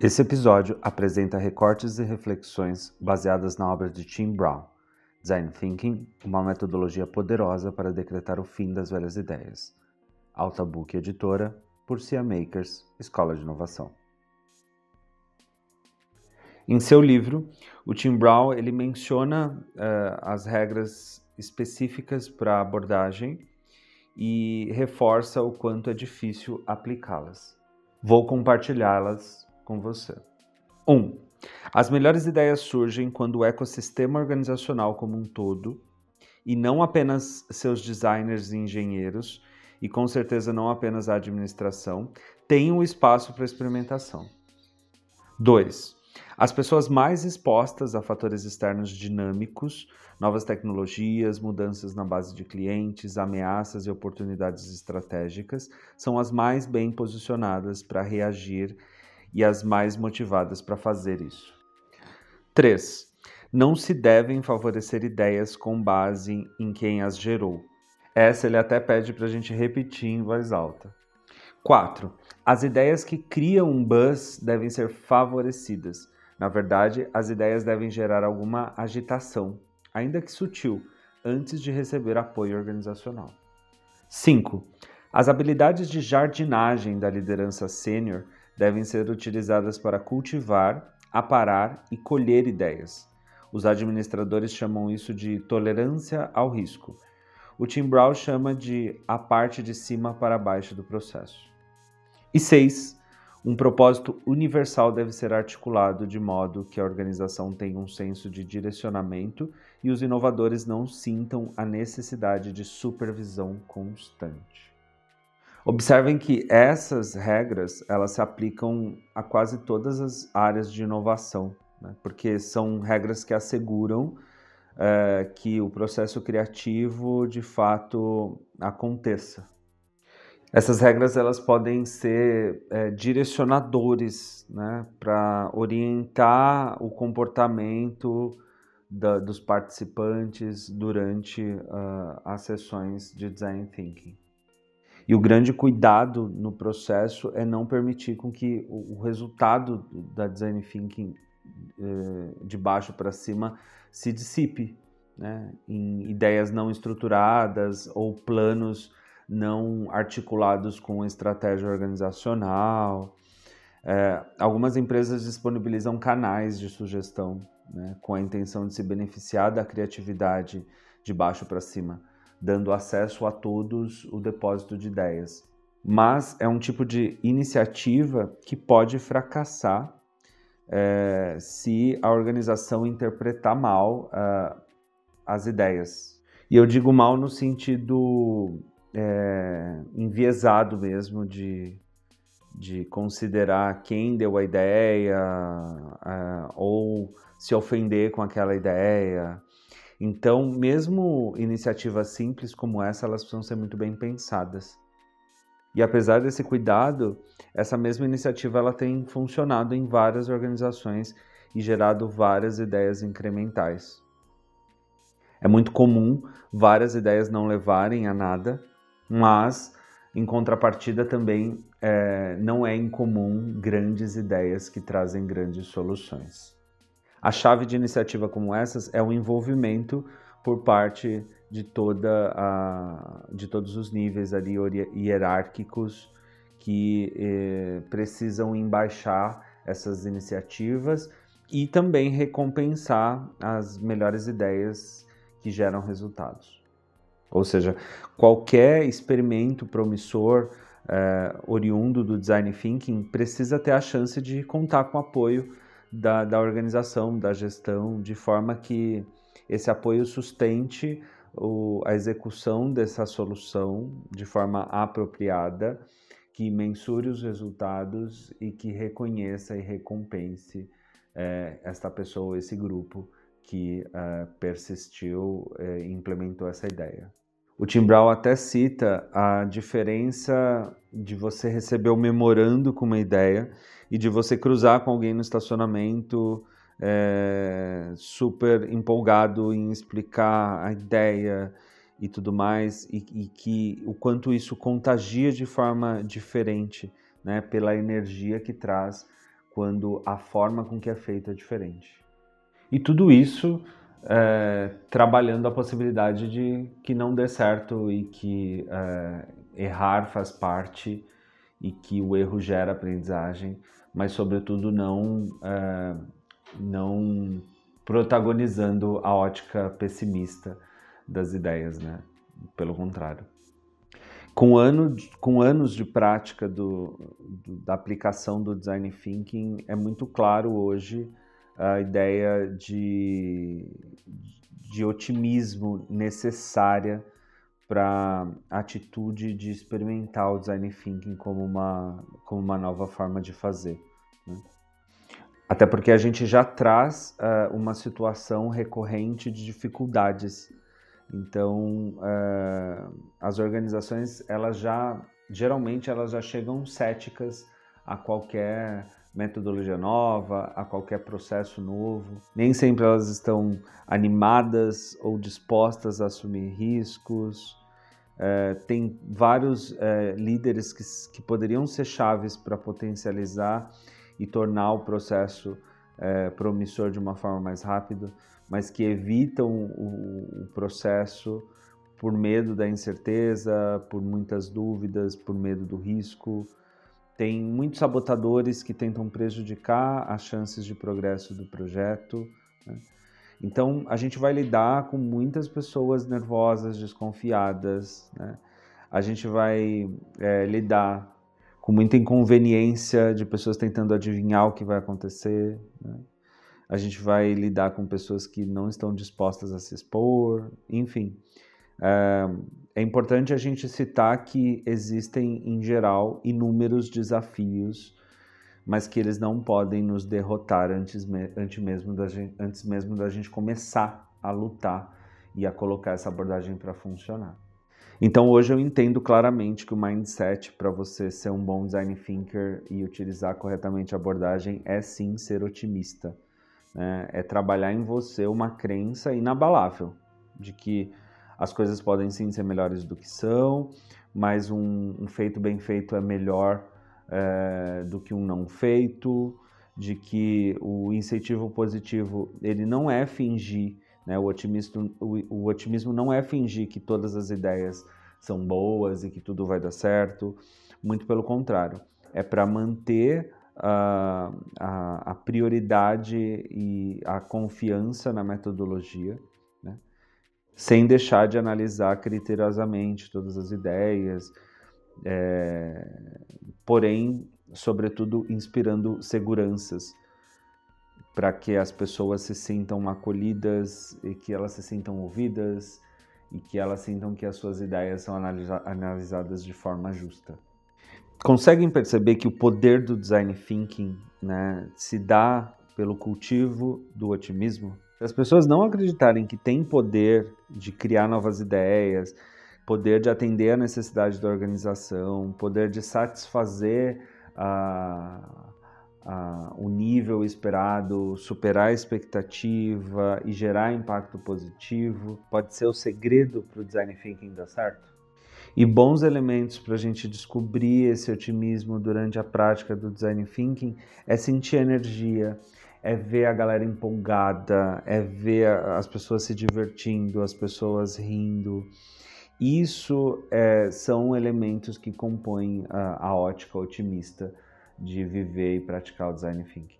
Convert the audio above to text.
Esse episódio apresenta recortes e reflexões baseadas na obra de Tim Brown, Design Thinking, uma metodologia poderosa para decretar o fim das velhas ideias. Alta Book Editora, por Cia Makers, Escola de Inovação. Em seu livro, o Tim Brown ele menciona uh, as regras específicas para a abordagem e reforça o quanto é difícil aplicá-las. Vou compartilhá-las com você. 1. Um, as melhores ideias surgem quando o ecossistema organizacional como um todo, e não apenas seus designers e engenheiros, e com certeza não apenas a administração, tem um espaço para experimentação. 2. As pessoas mais expostas a fatores externos dinâmicos, novas tecnologias, mudanças na base de clientes, ameaças e oportunidades estratégicas, são as mais bem posicionadas para reagir e as mais motivadas para fazer isso. 3. Não se devem favorecer ideias com base em quem as gerou. Essa ele até pede para a gente repetir em voz alta. 4. As ideias que criam um buzz devem ser favorecidas. Na verdade, as ideias devem gerar alguma agitação, ainda que sutil, antes de receber apoio organizacional. 5. As habilidades de jardinagem da liderança sênior devem ser utilizadas para cultivar, aparar e colher ideias. Os administradores chamam isso de tolerância ao risco. O Tim Brown chama de a parte de cima para baixo do processo. E seis, um propósito universal deve ser articulado de modo que a organização tenha um senso de direcionamento e os inovadores não sintam a necessidade de supervisão constante. Observem que essas regras elas se aplicam a quase todas as áreas de inovação, né? porque são regras que asseguram é, que o processo criativo de fato aconteça. Essas regras elas podem ser é, direcionadores né, para orientar o comportamento da, dos participantes durante uh, as sessões de design thinking. E o grande cuidado no processo é não permitir com que o, resultado da design thinking eh, de baixo para cima se dissipe né, em ideias não estruturadas ou planos não articulados com estratégia organizacional. É, algumas empresas disponibilizam canais de sugestão né, com a intenção de se beneficiar da criatividade de baixo para cima dando acesso a todos o depósito de ideias. Mas é um tipo de iniciativa que pode fracassar é, se a organização interpretar mal uh, as ideias. E eu digo mal no sentido é, enviesado mesmo de, de considerar quem deu a ideia uh, ou se ofender com aquela ideia. Então, mesmo iniciativas simples como essa, elas precisam ser muito bem pensadas. E apesar desse cuidado, essa mesma iniciativa ela tem funcionado em várias organizações e gerado várias ideias incrementais. É muito comum várias ideias não levarem a nada, mas em contrapartida também é, não é incomum grandes ideias que trazem grandes soluções. A chave de iniciativa como essas é o envolvimento por parte de toda a, de todos os níveis ali hierárquicos que eh, precisam embaixar essas iniciativas e também recompensar as melhores ideias que geram resultados. Ou seja, qualquer experimento promissor eh, oriundo do design thinking precisa ter a chance de contar com apoio da, da organização, da gestão, de forma que esse apoio sustente o, a execução dessa solução de forma apropriada, que mensure os resultados e que reconheça e recompense é, esta pessoa, esse grupo que é, persistiu é, e implementou essa ideia. O Tim Brown até cita a diferença de você receber o memorando com uma ideia e de você cruzar com alguém no estacionamento é, super empolgado em explicar a ideia e tudo mais, e, e, que o quanto isso contagia de forma diferente, né, pela energia que traz quando a forma com que é feito é diferente. E tudo isso é, trabalhando a possibilidade de que não dê certo e que é, errar faz parte e que o erro gera aprendizagem, mas sobretudo não é, não protagonizando a ótica pessimista das ideias, né? Pelo contrário. Com, ano, com anos de prática do, do, da aplicação do design thinking, é muito claro hoje a ideia de, de otimismo necessária para a atitude de experimentar o design thinking como uma, como uma nova forma de fazer. Né? Até porque a gente já traz uh, uma situação recorrente de dificuldades. Então, uh, as organizações, elas já, geralmente, elas já chegam céticas a qualquer metodologia nova, a qualquer processo novo. Nem sempre elas estão animadas ou dispostas a assumir riscos. É, tem vários é, líderes que, que poderiam ser chaves para potencializar e tornar o processo é, promissor de uma forma mais rápida, mas que evitam o, o processo por medo da incerteza, por muitas dúvidas, por medo do risco, tem muitos sabotadores que tentam prejudicar as chances de progresso do projeto. Né? Então, a gente vai lidar com muitas pessoas nervosas, desconfiadas. Né? A gente vai é, lidar com muita inconveniência de pessoas tentando adivinhar o que vai acontecer. Né? A gente vai lidar com pessoas que não estão dispostas a se expor, enfim. É, importante a gente citar que existem, em geral, inúmeros desafios, mas que eles não podem nos derrotar antes, antes, mesmo, da gente, antes mesmo da gente começar a lutar e a colocar essa abordagem para funcionar. Então hoje eu entendo claramente que o mindset para você ser um bom design thinker e utilizar corretamente a abordagem é sim ser otimista. Né? É trabalhar em você uma crença inabalável de que as coisas podem sim ser melhores do que são, mas um, um feito bem feito é melhor é, do que um não feito, de que o incentivo positivo ele não é fingir, né? o, otimismo, o, o otimismo não é fingir que todas as ideias são boas e que tudo vai dar certo, muito pelo contrário, é para manter a, a, a, prioridade e a confiança na metodologia sem deixar de analisar criteriosamente todas as ideias, é, porém, sobretudo, inspirando seguranças para que as pessoas se sintam acolhidas e que elas se sintam ouvidas e que elas sintam que as suas ideias são analisa analisadas de forma justa. Conseguem perceber que o poder do design thinking né, se dá pelo cultivo do otimismo? Se as pessoas não acreditarem que tem poder de criar novas ideias, poder de atender a necessidade da organização, poder de satisfazer a, a, o nível esperado, superar a expectativa e gerar impacto positivo, pode ser o segredo para o design thinking dar certo? E bons elementos para a gente descobrir esse otimismo durante a prática do design thinking é sentir energia, é ver a galera empolgada, é ver as pessoas se divertindo, as pessoas rindo. Isso é, são elementos que compõem a, a ótica otimista de viver e praticar o design thinking.